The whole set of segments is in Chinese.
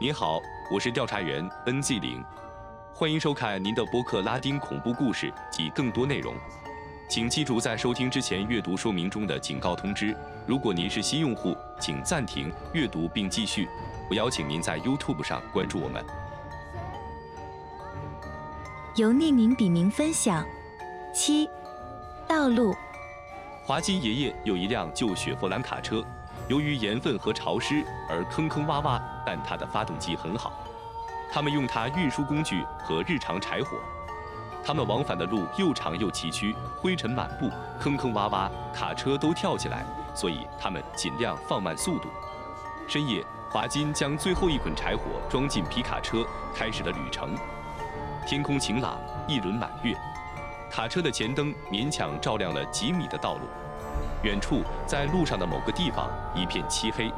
您好，我是调查员 NZ 零，欢迎收看您的播客拉丁恐怖故事及更多内容。请记住在收听之前阅读说明中的警告通知。如果您是新用户，请暂停阅读并继续。我邀请您在 YouTube 上关注我们。由匿名笔名分享。七，道路。华金爷爷有一辆旧雪佛兰卡车。由于盐分和潮湿而坑坑洼洼，但它的发动机很好。他们用它运输工具和日常柴火。他们往返的路又长又崎岖，灰尘满布，坑坑洼洼，卡车都跳起来，所以他们尽量放慢速度。深夜，华金将最后一捆柴火装进皮卡车，开始了旅程。天空晴朗，一轮满月，卡车的前灯勉强照亮了几米的道路。远处，在路上的某个地方，一片漆黑。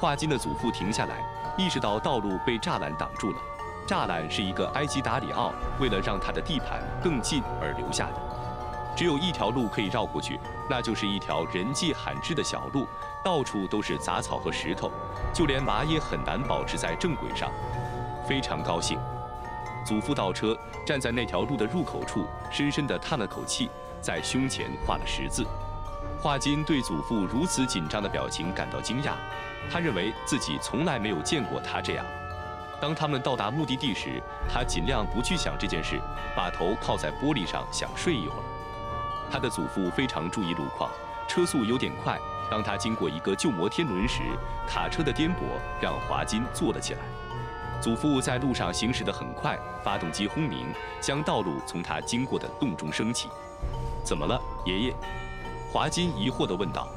华金的祖父停下来，意识到道路被栅栏挡住了。栅栏是一个埃及达里奥为了让他的地盘更近而留下的。只有一条路可以绕过去，那就是一条人迹罕至的小路，到处都是杂草和石头，就连马也很难保持在正轨上。非常高兴，祖父倒车，站在那条路的入口处，深深地叹了口气，在胸前画了十字。华金对祖父如此紧张的表情感到惊讶，他认为自己从来没有见过他这样。当他们到达目的地时，他尽量不去想这件事，把头靠在玻璃上想睡一会儿。他的祖父非常注意路况，车速有点快。当他经过一个旧摩天轮时，卡车的颠簸让华金坐了起来。祖父在路上行驶得很快，发动机轰鸣，将道路从他经过的洞中升起。怎么了，爷爷？华金疑惑地问道：“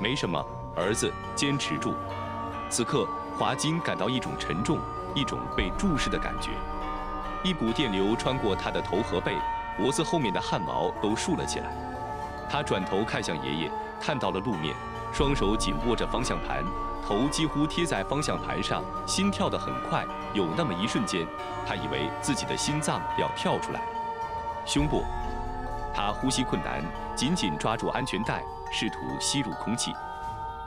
没什么，儿子，坚持住。”此刻，华金感到一种沉重，一种被注视的感觉。一股电流穿过他的头和背，脖子后面的汗毛都竖了起来。他转头看向爷爷，看到了路面，双手紧握着方向盘，头几乎贴在方向盘上，心跳得很快。有那么一瞬间，他以为自己的心脏要跳出来。胸部。他呼吸困难，紧紧抓住安全带，试图吸入空气。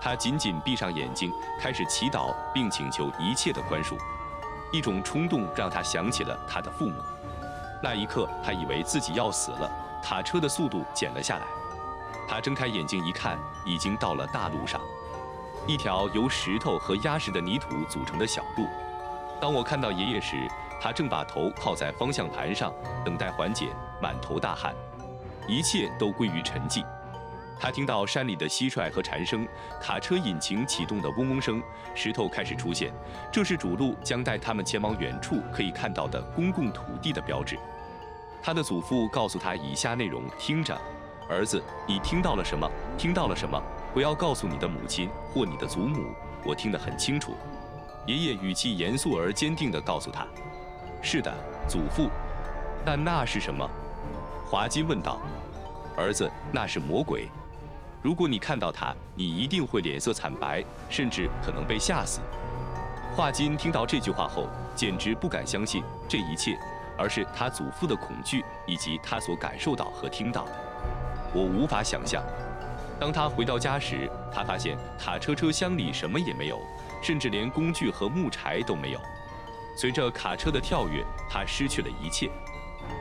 他紧紧闭上眼睛，开始祈祷并请求一切的宽恕。一种冲动让他想起了他的父母。那一刻，他以为自己要死了。卡车的速度减了下来。他睁开眼睛一看，已经到了大路上，一条由石头和压实的泥土组成的小路。当我看到爷爷时，他正把头靠在方向盘上，等待缓解，满头大汗。一切都归于沉寂。他听到山里的蟋蟀和蝉声，卡车引擎启动的嗡嗡声，石头开始出现。这是主路将带他们前往远处可以看到的公共土地的标志。他的祖父告诉他以下内容：听着，儿子，你听到了什么？听到了什么？不要告诉你的母亲或你的祖母。我听得很清楚。爷爷语气严肃而坚定地告诉他：“是的，祖父。但那是什么？”华金问道：“儿子，那是魔鬼。如果你看到他，你一定会脸色惨白，甚至可能被吓死。”华金听到这句话后，简直不敢相信这一切，而是他祖父的恐惧以及他所感受到和听到的。我无法想象。当他回到家时，他发现卡车车厢里什么也没有，甚至连工具和木柴都没有。随着卡车的跳跃，他失去了一切。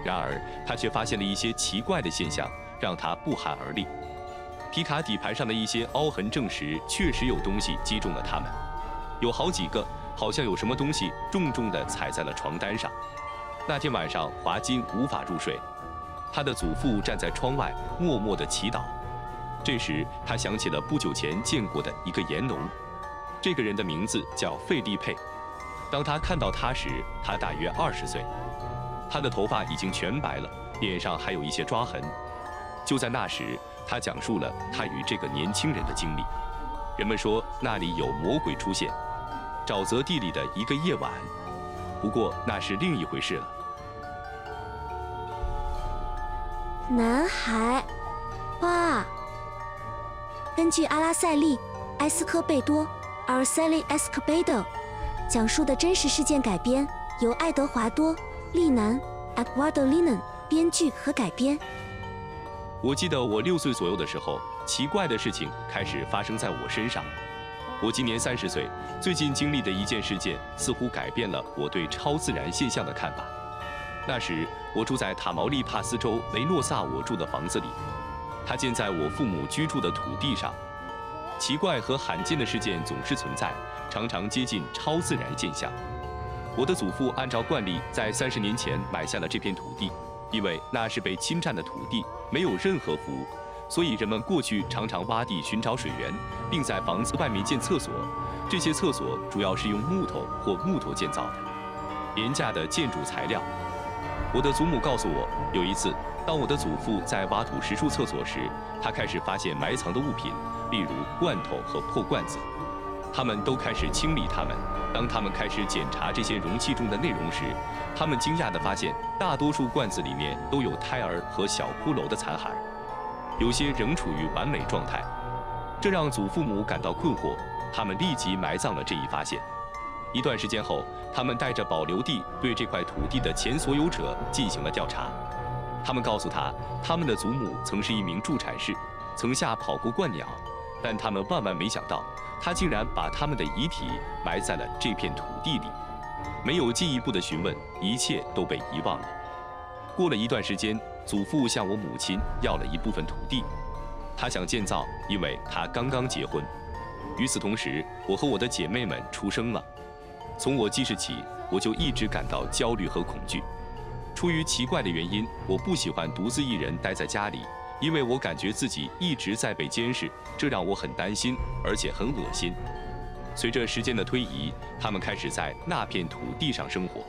然而，他却发现了一些奇怪的现象，让他不寒而栗。皮卡底盘上的一些凹痕证实，确实有东西击中了他们，有好几个，好像有什么东西重重地踩在了床单上。那天晚上，华金无法入睡，他的祖父站在窗外，默默地祈祷。这时，他想起了不久前见过的一个盐农，这个人的名字叫费利佩。当他看到他时，他大约二十岁。他的头发已经全白了，脸上还有一些抓痕。就在那时，他讲述了他与这个年轻人的经历。人们说那里有魔鬼出现，沼泽地里的一个夜晚。不过那是另一回事了。男孩，哇！根据阿拉塞利·埃斯科贝多 （Araceli Escobedo） 讲述的真实事件改编，由爱德华多。利南 （Eduardo Linan） 编剧和改编。我记得我六岁左右的时候，奇怪的事情开始发生在我身上。我今年三十岁，最近经历的一件事件似乎改变了我对超自然现象的看法。那时我住在塔毛利帕斯州雷诺萨我住的房子里，它建在我父母居住的土地上。奇怪和罕见的事件总是存在，常常接近超自然现象。我的祖父按照惯例在三十年前买下了这片土地，因为那是被侵占的土地，没有任何服务。所以人们过去常常挖地寻找水源，并在房子外面建厕所。这些厕所主要是用木头或木头建造的，廉价的建筑材料。我的祖母告诉我，有一次，当我的祖父在挖土石柱厕所时，他开始发现埋藏的物品，例如罐头和破罐子。他们都开始清理它们。当他们开始检查这些容器中的内容时，他们惊讶地发现，大多数罐子里面都有胎儿和小骷髅的残骸。有些仍处于完美状态，这让祖父母感到困惑。他们立即埋葬了这一发现。一段时间后，他们带着保留地对这块土地的前所有者进行了调查。他们告诉他，他们的祖母曾是一名助产士，曾下跑过鹳鸟，但他们万万没想到，他竟然把他们的遗体埋在了这片土地里。没有进一步的询问，一切都被遗忘了。过了一段时间。祖父向我母亲要了一部分土地，他想建造，因为他刚刚结婚。与此同时，我和我的姐妹们出生了。从我记事起，我就一直感到焦虑和恐惧。出于奇怪的原因，我不喜欢独自一人待在家里，因为我感觉自己一直在被监视，这让我很担心，而且很恶心。随着时间的推移，他们开始在那片土地上生活。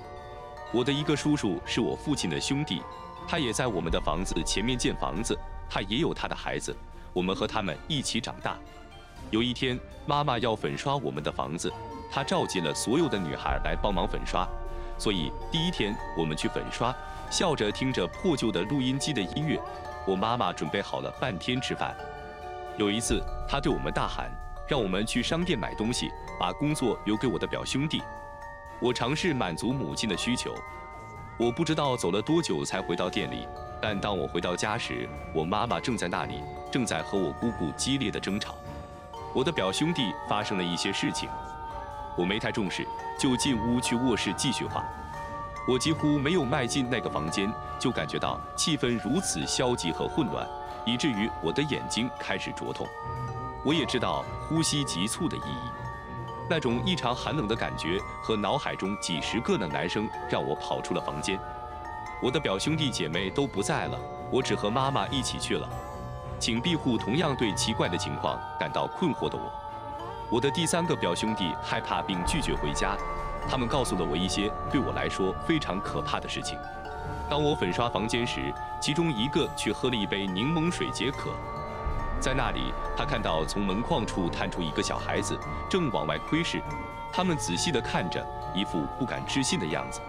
我的一个叔叔是我父亲的兄弟。他也在我们的房子前面建房子，他也有他的孩子，我们和他们一起长大。有一天，妈妈要粉刷我们的房子，她召集了所有的女孩来帮忙粉刷。所以第一天我们去粉刷，笑着听着破旧的录音机的音乐。我妈妈准备好了半天吃饭。有一次，她对我们大喊，让我们去商店买东西，把工作留给我的表兄弟。我尝试满足母亲的需求。我不知道走了多久才回到店里，但当我回到家时，我妈妈正在那里，正在和我姑姑激烈的争吵。我的表兄弟发生了一些事情，我没太重视，就进屋去卧室继续画。我几乎没有迈进那个房间，就感觉到气氛如此消极和混乱，以至于我的眼睛开始灼痛。我也知道呼吸急促的意义。那种异常寒冷的感觉和脑海中几十个的男生让我跑出了房间。我的表兄弟姐妹都不在了，我只和妈妈一起去了。请庇护同样对奇怪的情况感到困惑的我。我的第三个表兄弟害怕并拒绝回家，他们告诉了我一些对我来说非常可怕的事情。当我粉刷房间时，其中一个去喝了一杯柠檬水解渴。在那里，他看到从门框处探出一个小孩子，正往外窥视。他们仔细地看着，一副不敢置信的样子。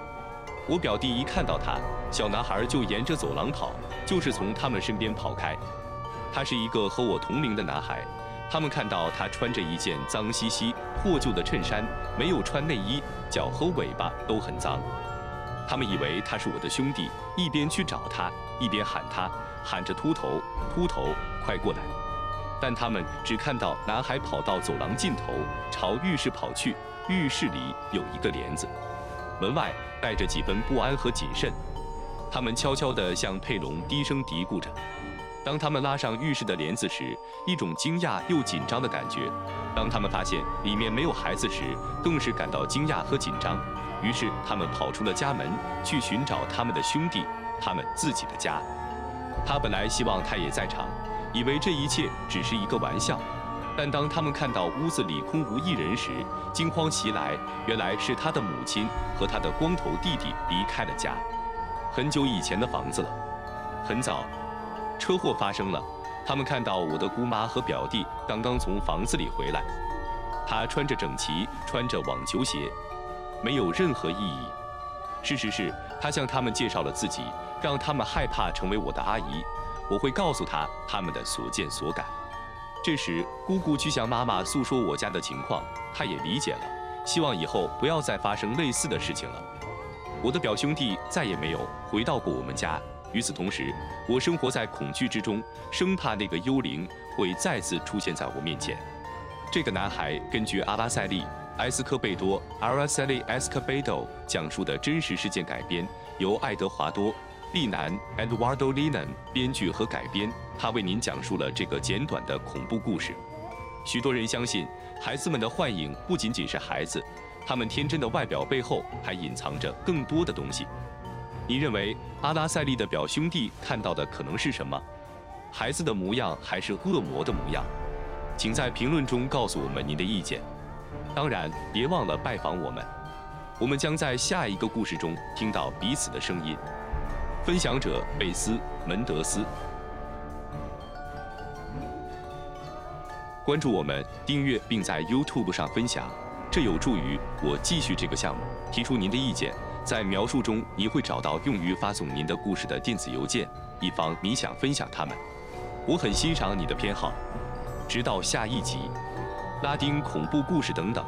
我表弟一看到他，小男孩就沿着走廊跑，就是从他们身边跑开。他是一个和我同龄的男孩。他们看到他穿着一件脏兮兮、破旧的衬衫，没有穿内衣，脚和尾巴都很脏。他们以为他是我的兄弟，一边去找他，一边喊他，喊着“秃头，秃头，快过来！”但他们只看到男孩跑到走廊尽头，朝浴室跑去。浴室里有一个帘子，门外带着几分不安和谨慎。他们悄悄地向佩龙低声嘀咕着。当他们拉上浴室的帘子时，一种惊讶又紧张的感觉；当他们发现里面没有孩子时，更是感到惊讶和紧张。于是他们跑出了家门，去寻找他们的兄弟，他们自己的家。他本来希望他也在场。以为这一切只是一个玩笑，但当他们看到屋子里空无一人时，惊慌袭来。原来是他的母亲和他的光头弟弟离开了家，很久以前的房子了。很早，车祸发生了。他们看到我的姑妈和表弟刚刚从房子里回来。他穿着整齐，穿着网球鞋，没有任何意义。事实是他向他们介绍了自己，让他们害怕成为我的阿姨。我会告诉他他们的所见所感。这时，姑姑去向妈妈诉说我家的情况，她也理解了，希望以后不要再发生类似的事情了。我的表兄弟再也没有回到过我们家。与此同时，我生活在恐惧之中，生怕那个幽灵会再次出现在我面前。这个男孩根据阿拉塞利·埃斯科贝多 （Araceli Escobedo） 讲述的真实事件改编，由爱德华多·利南 （Eduardo Linan） 编剧和改编。他为您讲述了这个简短的恐怖故事。许多人相信，孩子们的幻影不仅仅是孩子，他们天真的外表背后还隐藏着更多的东西。你认为阿拉塞利的表兄弟看到的可能是什么？孩子的模样还是恶魔的模样？请在评论中告诉我们您的意见。当然，别忘了拜访我们。我们将在下一个故事中听到彼此的声音。分享者贝斯·门德斯。关注我们，订阅并在 YouTube 上分享，这有助于我继续这个项目。提出您的意见，在描述中你会找到用于发送您的故事的电子邮件，以防你想分享它们。我很欣赏你的偏好。直到下一集，拉丁恐怖故事等等。